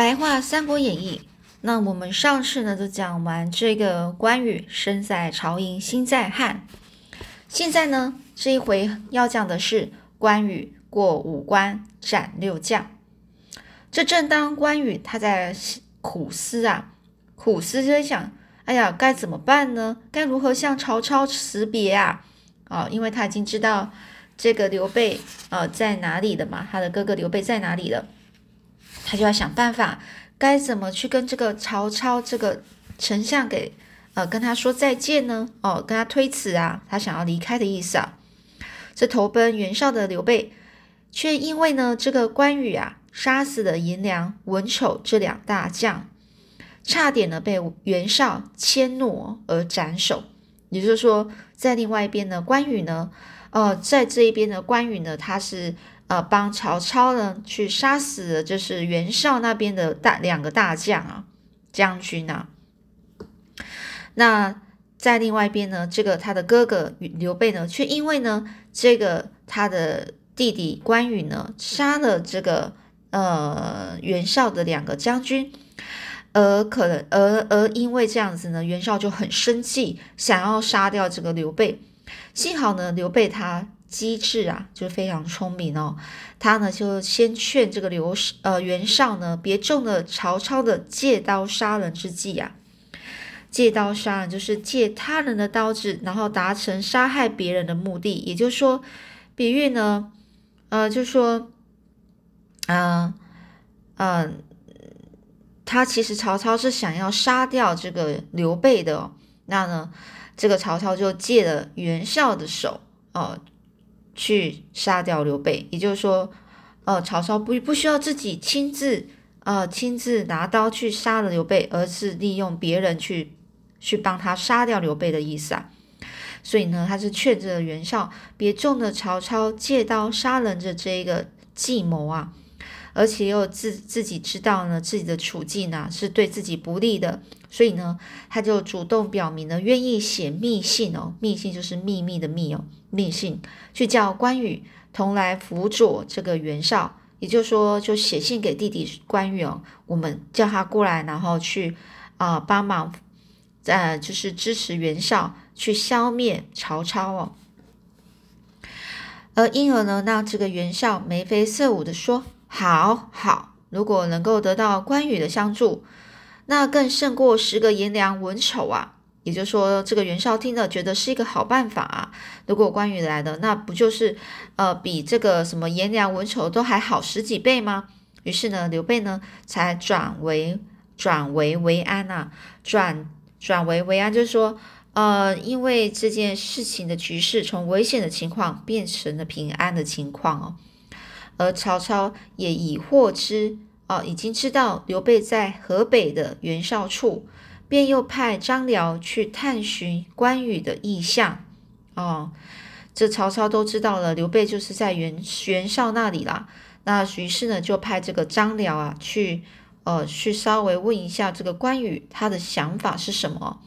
白话《三国演义》，那我们上次呢就讲完这个关羽身在曹营心在汉，现在呢这一回要讲的是关羽过五关斩六将。这正当关羽他在苦思啊，苦思就在想，哎呀，该怎么办呢？该如何向曹操辞别啊？啊，因为他已经知道这个刘备呃在哪里了嘛，他的哥哥刘备在哪里了。他就要想办法，该怎么去跟这个曹操这个丞相给呃跟他说再见呢？哦，跟他推辞啊，他想要离开的意思啊。这投奔袁绍的刘备，却因为呢这个关羽啊杀死了颜良、文丑这两大将，差点呢被袁绍迁怒而斩首。也就是说，在另外一边呢，关羽呢，呃，在这一边的关羽呢，他是。呃，帮曹操呢去杀死了，就是袁绍那边的大两个大将啊，将军啊。那在另外一边呢，这个他的哥哥刘备呢，却因为呢，这个他的弟弟关羽呢，杀了这个呃袁绍的两个将军，而可能而而因为这样子呢，袁绍就很生气，想要杀掉这个刘备。幸好呢，刘备他。机智啊，就非常聪明哦。他呢就先劝这个刘呃袁绍呢，别中了曹操的借刀杀人之计啊。借刀杀人就是借他人的刀子，然后达成杀害别人的目的。也就是说，比喻呢，呃，就说，嗯嗯，他其实曹操是想要杀掉这个刘备的。那呢，这个曹操就借了袁绍的手哦。去杀掉刘备，也就是说，呃，曹操不不需要自己亲自，呃，亲自拿刀去杀了刘备，而是利用别人去去帮他杀掉刘备的意思啊。所以呢，他是劝这袁绍别中了曹操借刀杀人的这一个计谋啊，而且又自自己知道呢自己的处境呢是对自己不利的，所以呢，他就主动表明了愿意写密信哦，密信就是秘密的密哦。命信去叫关羽同来辅佐这个袁绍，也就是说，就写信给弟弟关羽哦，我们叫他过来，然后去啊帮忙，呃，就是支持袁绍去消灭曹操哦。而因而呢，那这个袁绍眉飞色舞的说：“好好，如果能够得到关羽的相助，那更胜过十个颜良、文丑啊。”也就是说，这个袁绍听了觉得是一个好办法啊。如果关羽来了，那不就是呃比这个什么颜良、文丑都还好十几倍吗？于是呢，刘备呢才转为转为为安呐，转转为为安，就是说呃，因为这件事情的局势从危险的情况变成了平安的情况哦。而曹操也已获知哦，已经知道刘备在河北的袁绍处。便又派张辽去探寻关羽的意向。哦，这曹操都知道了，刘备就是在袁袁绍那里啦。那于是呢，就派这个张辽啊，去呃，去稍微问一下这个关羽他的想法是什么。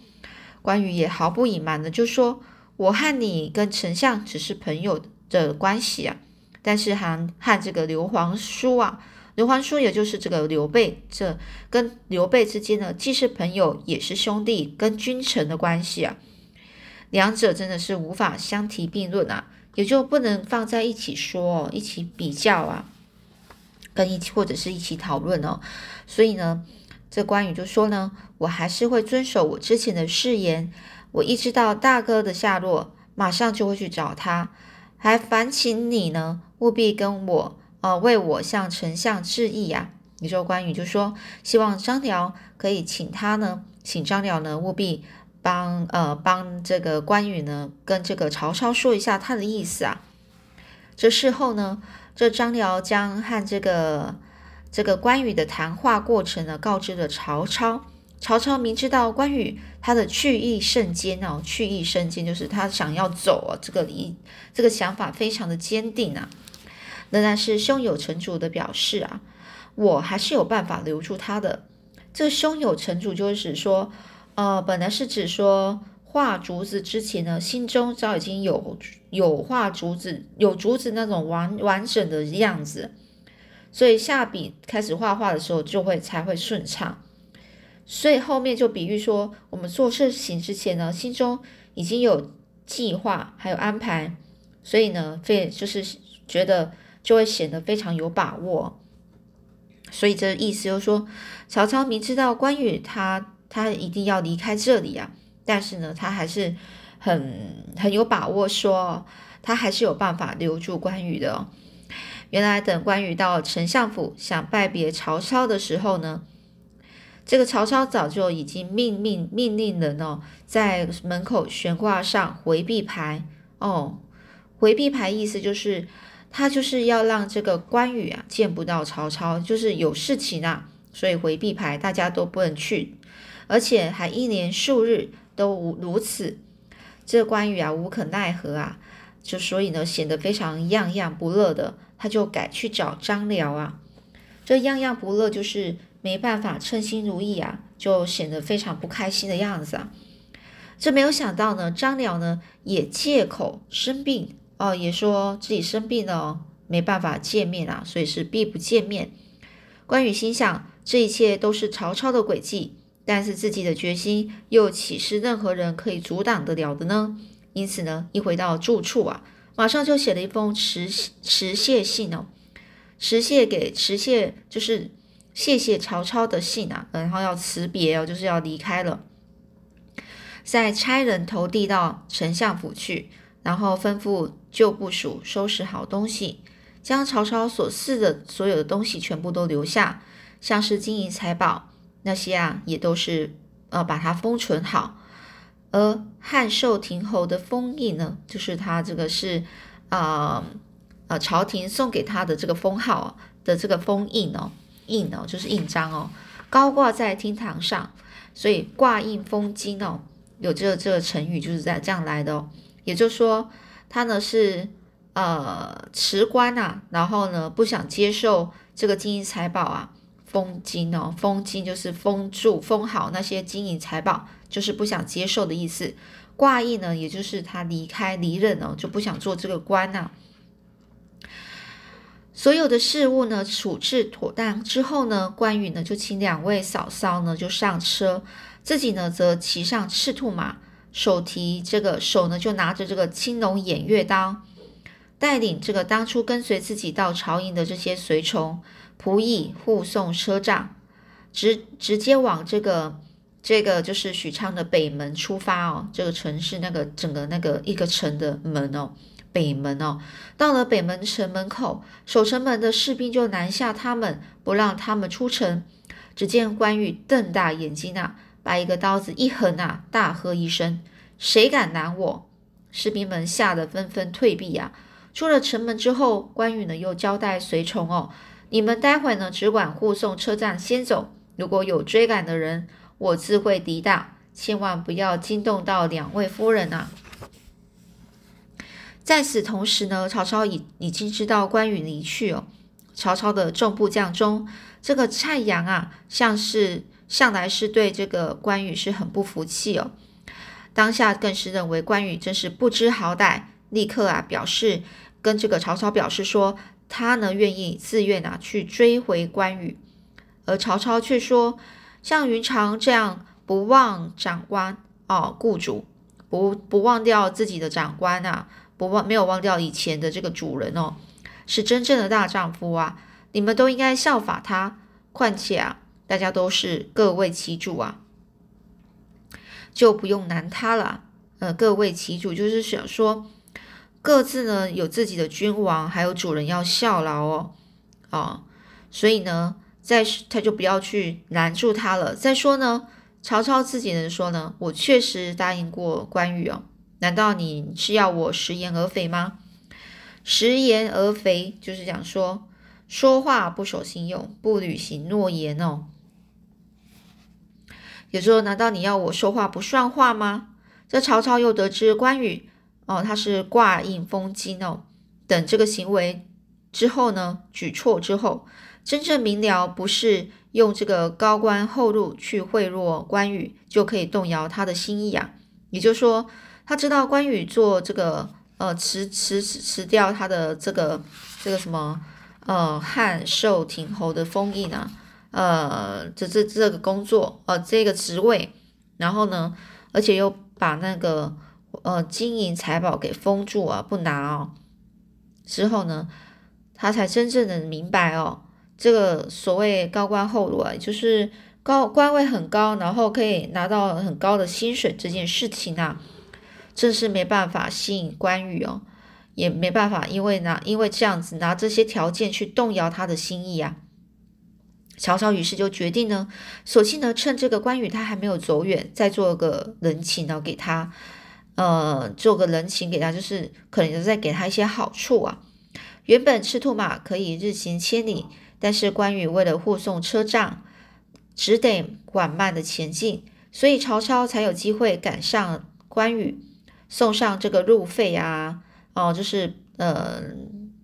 关羽也毫不隐瞒的就说：“我和你跟丞相只是朋友的关系啊，但是还和这个刘皇叔啊。”刘皇叔也就是这个刘备，这跟刘备之间呢，既是朋友，也是兄弟，跟君臣的关系啊，两者真的是无法相提并论啊，也就不能放在一起说，一起比较啊，跟一起或者是一起讨论哦。所以呢，这关羽就说呢，我还是会遵守我之前的誓言，我一知道大哥的下落，马上就会去找他，还烦请你呢，务必跟我。呃，为我向丞相致意呀！你说关羽就说，希望张辽可以请他呢，请张辽呢务必帮呃帮这个关羽呢跟这个曹操说一下他的意思啊。这事后呢，这张辽将和这个这个关羽的谈话过程呢告知了曹操。曹操明知道关羽他的去意甚坚哦，去意甚坚就是他想要走啊，这个一这个想法非常的坚定啊。仍然是胸有成竹的表示啊，我还是有办法留住他的。这胸有成竹就是指说，呃，本来是指说画竹子之前呢，心中早已经有有画竹子、有竹子那种完完整的样子。所以下笔开始画画的时候就会才会顺畅。所以后面就比喻说，我们做事情之前呢，心中已经有计划，还有安排，所以呢，非就是觉得就会显得非常有把握。所以这意思就是说，曹操明知道关羽他他一定要离开这里啊，但是呢，他还是很很有把握，说他还是有办法留住关羽的。原来等关羽到丞相府想拜别曹操的时候呢。这个曹操早就已经命命命令人哦，在门口悬挂上回避牌哦。回避牌意思就是他就是要让这个关羽啊见不到曹操，就是有事情啊，所以回避牌大家都不能去，而且还一连数日都无如此。这关羽啊无可奈何啊，就所以呢显得非常样样不乐的，他就改去找张辽啊。这样样不乐就是。没办法称心如意啊，就显得非常不开心的样子啊。这没有想到呢，张辽呢也借口生病哦，也说自己生病了，没办法见面啊，所以是必不见面。关羽心想，这一切都是曹操的诡计，但是自己的决心又岂是任何人可以阻挡得了的呢？因此呢，一回到住处啊，马上就写了一封辞辞谢信哦，辞谢给辞谢就是。谢谢曹操的信啊，然后要辞别哦，就是要离开了。再差人投递到丞相府去，然后吩咐旧部署收拾好东西，将曹操所赐的所有的东西全部都留下，像是金银财宝那些啊，也都是呃把它封存好。而汉寿亭侯的封印呢，就是他这个是啊呃朝廷送给他的这个封号的这个封印哦。印哦，就是印章哦，高挂在厅堂上，所以挂印封金哦，有这这个成语就是在这样来的哦。也就是说，他呢是呃辞官呐，然后呢不想接受这个金银财宝啊，封金哦，封金就是封住封好那些金银财宝，就是不想接受的意思。挂印呢，也就是他离开离任哦，就不想做这个官呐。所有的事物呢处置妥当之后呢，关羽呢就请两位嫂嫂呢就上车，自己呢则骑上赤兔马，手提这个手呢就拿着这个青龙偃月刀，带领这个当初跟随自己到朝营的这些随从仆役护送车仗，直直接往这个这个就是许昌的北门出发哦，这个城市那个整个那个一个城的门哦。北门哦，到了北门城门口，守城门的士兵就拦下他们，不让他们出城。只见关羽瞪大眼睛啊，把一个刀子一横啊，大喝一声：“谁敢拦我？”士兵们吓得纷纷退避呀。出了城门之后，关羽呢又交代随从哦：“你们待会呢只管护送车站先走，如果有追赶的人，我自会抵挡，千万不要惊动到两位夫人啊。”在此同时呢，曹操已已经知道关羽离去哦。曹操的众部将中，这个蔡阳啊，像是向来是对这个关羽是很不服气哦。当下更是认为关羽真是不知好歹，立刻啊表示跟这个曹操表示说，他呢愿意自愿啊去追回关羽。而曹操却说，像云长这样不忘长官哦，雇主不不忘掉自己的长官啊。不忘没有忘掉以前的这个主人哦，是真正的大丈夫啊！你们都应该效法他。况且啊，大家都是各为其主啊，就不用难他了。呃，各为其主就是想说，各自呢有自己的君王，还有主人要效劳哦。啊，所以呢，再他就不要去拦住他了。再说呢，曹操自己人说呢，我确实答应过关羽哦。难道你是要我食言而肥吗？食言而肥就是讲说说话不守信用，不履行诺言哦。有时候，难道你要我说话不算话吗？这曹操又得知关羽哦，他是挂印封金哦等这个行为之后呢，举措之后，真正明了不是用这个高官厚禄去贿赂关羽就可以动摇他的心意啊。也就是说。他知道关羽做这个，呃，辞辞辞掉他的这个这个什么呃汉寿亭侯的封印啊，呃，这这这个工作，呃，这个职位，然后呢，而且又把那个呃金银财宝给封住啊，不拿哦。之后呢，他才真正的明白哦，这个所谓高官厚禄啊，就是高官位很高，然后可以拿到很高的薪水这件事情啊，真是没办法吸引关羽哦。也没办法，因为拿因为这样子拿这些条件去动摇他的心意啊。曹操于是就决定呢，索性呢趁这个关羽他还没有走远，再做个人情呢给他，呃，做个人情给他，就是可能再给他一些好处啊。原本赤兔马可以日行千里，但是关羽为了护送车仗，只得缓慢的前进，所以曹操才有机会赶上关羽，送上这个路费啊。哦，就是呃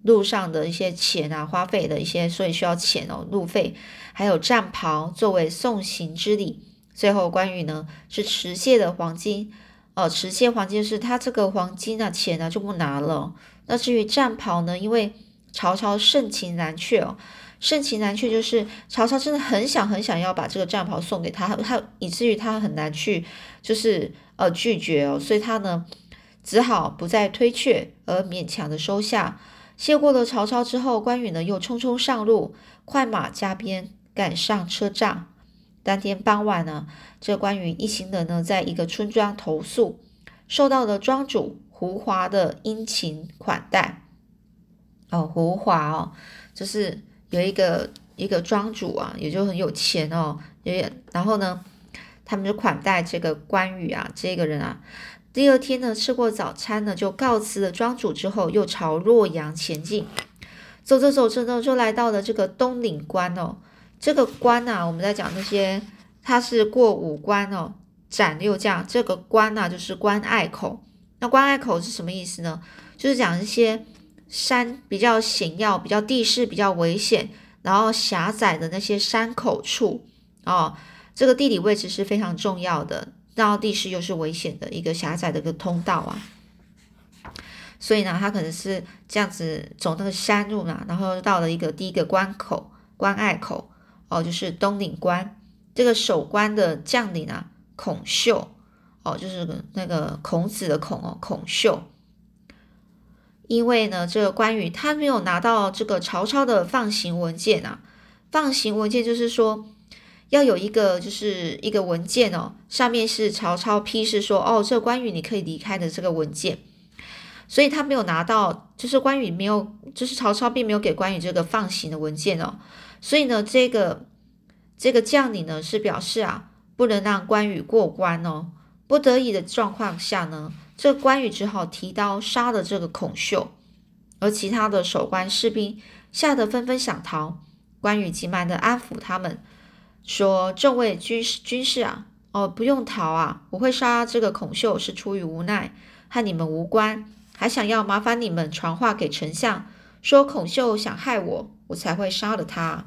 路上的一些钱啊，花费的一些，所以需要钱哦，路费，还有战袍作为送行之礼。最后关羽呢是持械的黄金，哦，持械黄金是他这个黄金啊钱呢就不拿了。那至于战袍呢，因为曹操盛情难却哦，盛情难却就是曹操真的很想很想要把这个战袍送给他，他以至于他很难去就是呃拒绝哦，所以他呢。只好不再推却，而勉强的收下。谢过了曹操之后，关羽呢又匆匆上路，快马加鞭赶上车仗。当天傍晚呢，这关羽一行人呢，在一个村庄投宿，受到了庄主胡华的殷勤款待。哦，胡华哦，就是有一个一个庄主啊，也就很有钱哦，也然后呢，他们就款待这个关羽啊，这个人啊。第二天呢，吃过早餐呢，就告辞了庄主之后，又朝洛阳前进。走着走着呢，就来到了这个东岭关哦。这个关啊，我们在讲那些，它是过五关哦，斩六将。这个关啊，就是关隘口。那关隘口是什么意思呢？就是讲一些山比较险要、比较地势比较危险，然后狭窄的那些山口处哦。这个地理位置是非常重要的。到地势又是危险的一个狭窄的一个通道啊，所以呢，他可能是这样子走那个山路嘛，然后到了一个第一个关口关隘口哦，就是东岭关。这个守关的将领啊，孔秀哦，就是那个孔子的孔哦，孔秀。因为呢，这个关羽他没有拿到这个曹操的放行文件啊，放行文件就是说。要有一个，就是一个文件哦，上面是曹操批示说，哦，这关羽你可以离开的这个文件，所以他没有拿到，就是关羽没有，就是曹操并没有给关羽这个放行的文件哦，所以呢，这个这个将领呢是表示啊，不能让关羽过关哦，不得已的状况下呢，这关羽只好提刀杀了这个孔秀，而其他的守关士兵吓得纷纷想逃，关羽急忙的安抚他们。说众位军士军士啊，哦，不用逃啊！我会杀这个孔秀是出于无奈，和你们无关，还想要麻烦你们传话给丞相，说孔秀想害我，我才会杀了他。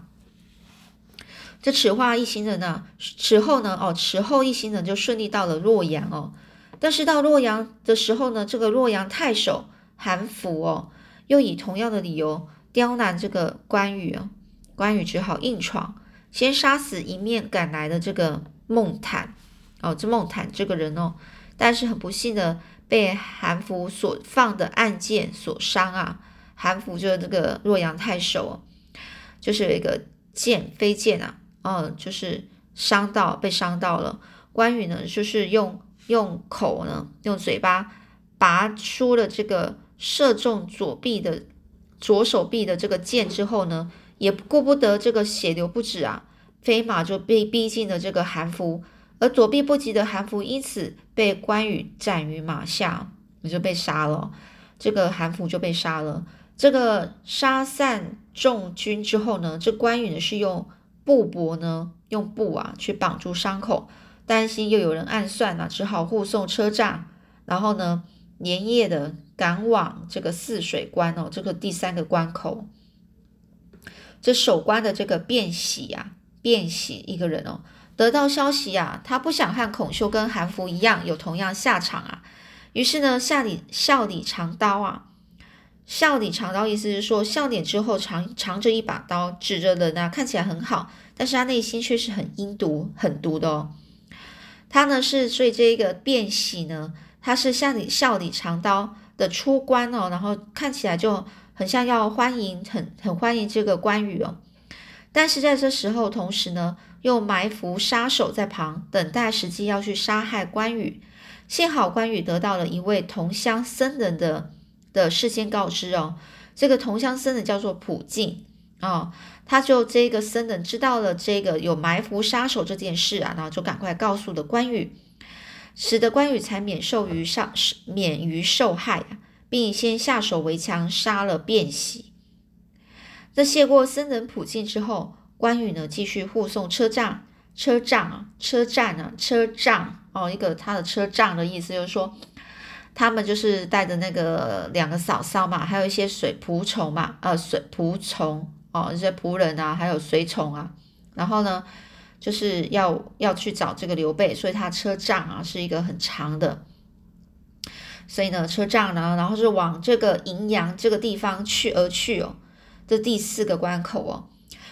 这此话一行人呢，此后呢，哦，此后一行人就顺利到了洛阳哦。但是到洛阳的时候呢，这个洛阳太守韩福哦，又以同样的理由刁难这个关羽哦，关羽只好硬闯。先杀死迎面赶来的这个孟坦哦，这孟坦这个人哦，但是很不幸的被韩福所放的暗箭所伤啊。韩福就是这个洛阳太守，就是有一个箭飞箭啊，哦，就是伤到被伤到了。关羽呢，就是用用口呢，用嘴巴拔出了这个射中左臂的左手臂的这个箭之后呢。也顾不得这个血流不止啊，飞马就被逼近了这个韩福，而躲避不及的韩福因此被关羽斩于马下，也就被杀了。这个韩福就被杀了。这个杀散众军之后呢，这关羽呢是用布帛呢，用布啊去绑住伤口，担心又有人暗算啊，只好护送车仗，然后呢连夜的赶往这个泗水关哦，这个第三个关口。这守关的这个卞喜呀，卞喜一个人哦，得到消息呀，他不想和孔秀跟韩福一样有同样下场啊，于是呢，下里笑里藏刀啊，笑里藏刀，意思是说笑脸之后藏藏着一把刀，指着人啊，看起来很好，但是他内心却是很阴毒、很毒的哦。他呢是所以这个卞喜呢，他是笑里笑里藏刀的出关哦，然后看起来就很像要欢迎，很很欢迎这个关羽哦。但是在这时候，同时呢又埋伏杀手在旁，等待时机要去杀害关羽。幸好关羽得到了一位同乡僧人的。的事先告知哦，这个同乡僧人叫做普净哦，他就这个僧人知道了这个有埋伏杀手这件事啊，然后就赶快告诉了关羽，使得关羽才免受于上免于受害啊，并先下手为强，杀了卞喜。那谢过僧人普净之后，关羽呢继续护送车仗车仗啊车站啊车仗哦，一个他的车仗的意思就是说。他们就是带着那个两个嫂嫂嘛，还有一些随仆从嘛，呃，随仆从哦，一些仆人啊，还有随从啊，然后呢，就是要要去找这个刘备，所以他车仗啊是一个很长的，所以呢，车仗呢，然后是往这个荥阳这个地方去而去哦，这第四个关口哦，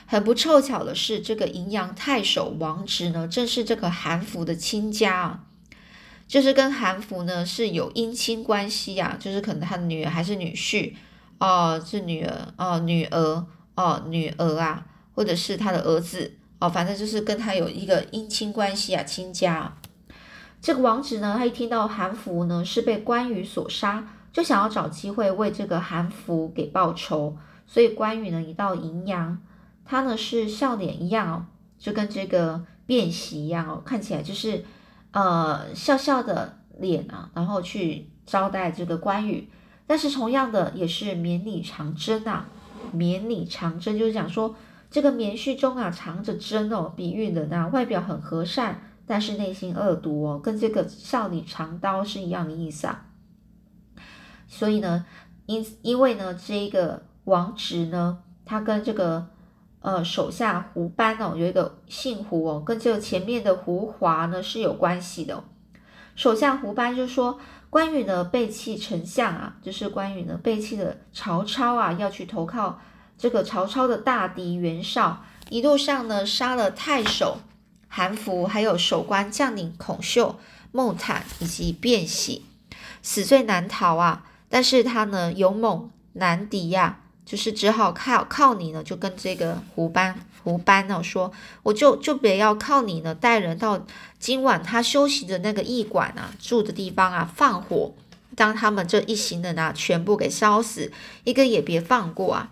很不凑巧的是，这个荥阳太守王直呢，正是这个韩福的亲家啊。就是跟韩福呢是有姻亲关系啊，就是可能他的女儿还是女婿哦，是女儿哦，女儿哦，女儿啊，或者是他的儿子哦，反正就是跟他有一个姻亲关系啊，亲家。这个王子呢，他一听到韩福呢是被关羽所杀，就想要找机会为这个韩福给报仇，所以关羽呢一到荥阳，他呢是笑脸一样哦，就跟这个变喜一样哦，看起来就是。呃，笑笑的脸啊，然后去招待这个关羽，但是同样的也是绵里藏针啊，绵里藏针就是讲说这个棉絮中啊藏着针哦，比喻人啊外表很和善，但是内心恶毒哦，跟这个笑里藏刀是一样的意思啊。所以呢，因因为呢这个王直呢，他跟这个。呃，手下胡班哦，有一个姓胡哦，跟这个前面的胡华呢是有关系的。手下胡班就说，关羽呢背弃丞相啊，就是关羽呢背弃了曹操啊，要去投靠这个曹操的大敌袁绍，一路上呢杀了太守韩福，还有守关将领孔秀、孟坦以及卞喜，死罪难逃啊。但是他呢勇猛难敌呀。就是只好靠靠你呢，就跟这个胡班胡班呢说，我就就别要靠你呢，带人到今晚他休息的那个驿馆啊，住的地方啊，放火，将他们这一行人啊全部给烧死，一个也别放过啊。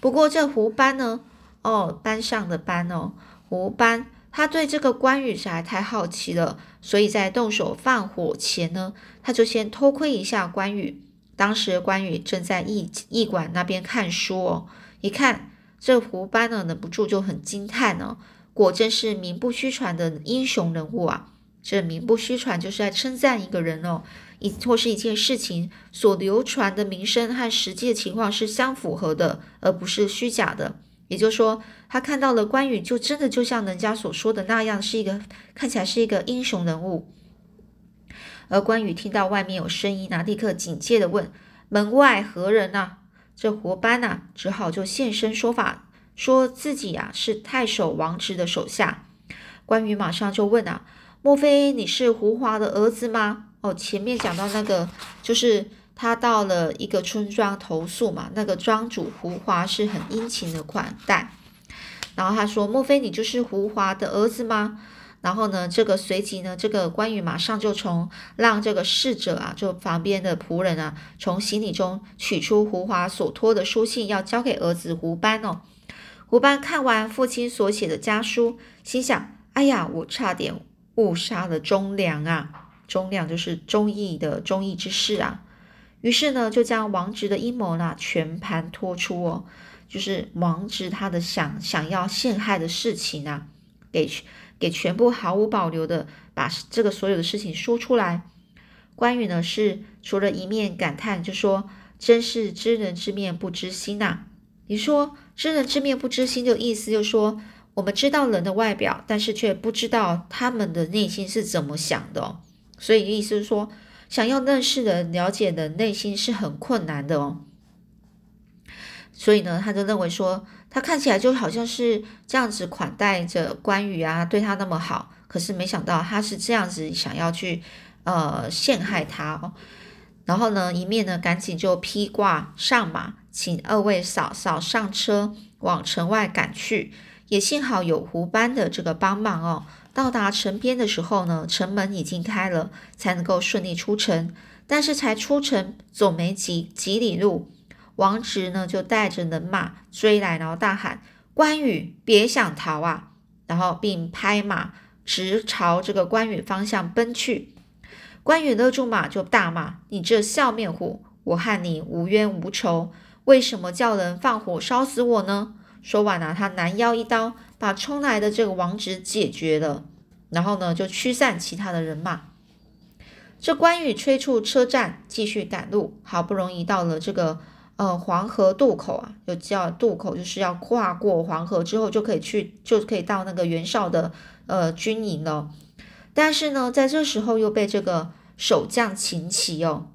不过这胡班呢，哦，班上的班哦，胡班他对这个关羽实在太好奇了，所以在动手放火前呢，他就先偷窥一下关羽。当时关羽正在驿驿馆那边看书哦，一看这胡班呢，忍不住就很惊叹哦，果真是名不虚传的英雄人物啊！这名不虚传就是在称赞一个人哦，一或是一件事情所流传的名声和实际的情况是相符合的，而不是虚假的。也就是说，他看到了关羽，就真的就像人家所说的那样，是一个看起来是一个英雄人物。而关羽听到外面有声音啊，立刻警戒的问：“门外何人呐？”这胡班呐，只好就现身说法，说自己呀是太守王直的手下。关羽马上就问啊：“莫非你是胡华的儿子吗？”哦，前面讲到那个，就是他到了一个村庄投诉嘛，那个庄主胡华是很殷勤的款待，然后他说：“莫非你就是胡华的儿子吗？”然后呢，这个随即呢，这个关羽马上就从让这个侍者啊，就旁边的仆人啊，从行李中取出胡华所托的书信，要交给儿子胡班哦。胡班看完父亲所写的家书，心想：哎呀，我差点误杀了忠良啊！忠良就是忠义的忠义之士啊。于是呢，就将王直的阴谋呢全盘托出哦，就是王直他的想想要陷害的事情啊，给。给全部毫无保留的把这个所有的事情说出来。关羽呢是除了一面感叹，就说：“真是知人知面不知心呐。”你说“知人知面不知心”的意思，就说我们知道人的外表，但是却不知道他们的内心是怎么想的。所以意思是说，想要认识人、了解人内心是很困难的哦。所以呢，他就认为说，他看起来就好像是这样子款待着关羽啊，对他那么好，可是没想到他是这样子想要去呃陷害他哦。然后呢，一面呢赶紧就披挂上马，请二位嫂嫂上车往城外赶去。也幸好有胡班的这个帮忙哦。到达城边的时候呢，城门已经开了，才能够顺利出城。但是才出城走没几几里路。王直呢，就带着人马追来，然后大喊：“关羽，别想逃啊！”然后并拍马直朝这个关羽方向奔去。关羽勒住马，就大骂：“你这笑面虎！我和你无冤无仇，为什么叫人放火烧死我呢？”说完啊，他拦腰一刀，把冲来的这个王直解决了。然后呢，就驱散其他的人马。这关羽催促车站，继续赶路。好不容易到了这个。呃，黄河渡口啊，就叫渡口，就是要跨过黄河之后就可以去，就可以到那个袁绍的呃军营了。但是呢，在这时候又被这个守将秦琪哦，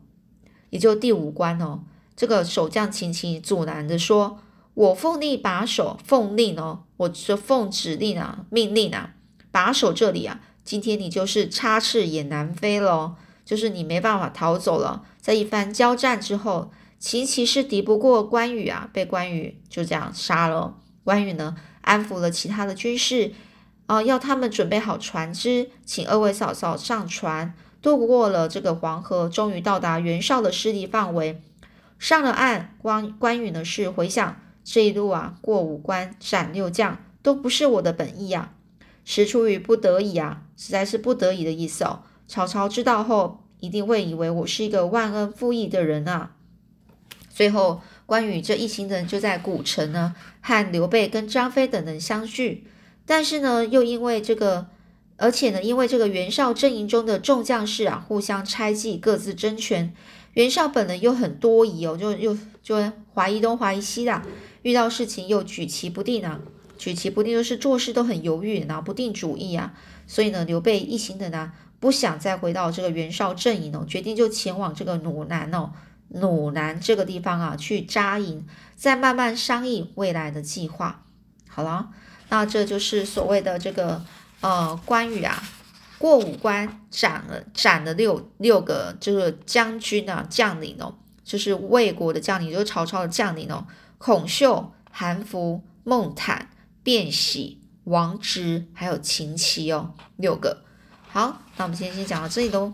也就第五关哦，这个守将秦琪阻拦着说：“我奉令把守，奉令哦，我是奉指令啊，命令啊，把守这里啊。今天你就是插翅也难飞了，就是你没办法逃走了。在一番交战之后。”秦琪是敌不过关羽啊，被关羽就这样杀了。关羽呢，安抚了其他的军士，啊，要他们准备好船只，请二位嫂嫂上船，渡过了这个黄河，终于到达袁绍的势力范围。上了岸，关关羽呢是回想这一路啊，过五关斩六将，都不是我的本意啊，实出于不得已啊，实在是不得已的意思哦。曹操知道后，一定会以为我是一个忘恩负义的人啊。最后，关羽这一行人就在古城呢，和刘备跟张飞等人相聚。但是呢，又因为这个，而且呢，因为这个袁绍阵营中的众将士啊，互相猜忌，各自争权。袁绍本人又很多疑哦，就又就怀疑东怀疑西的，遇到事情又举棋不定啊，举棋不定就是做事都很犹豫，拿不定主意啊。所以呢，刘备一行人呢，不想再回到这个袁绍阵营哦，决定就前往这个鲁南哦。鲁南这个地方啊，去扎营，再慢慢商议未来的计划。好了，那这就是所谓的这个呃关羽啊，过五关斩了斩了六六个这个将军啊将领哦，就是魏国的将领，就是曹操的将领哦，孔秀、韩福、孟坦、卞喜、王直，还有秦琪哦，六个。好，那我们今天先讲到这里喽。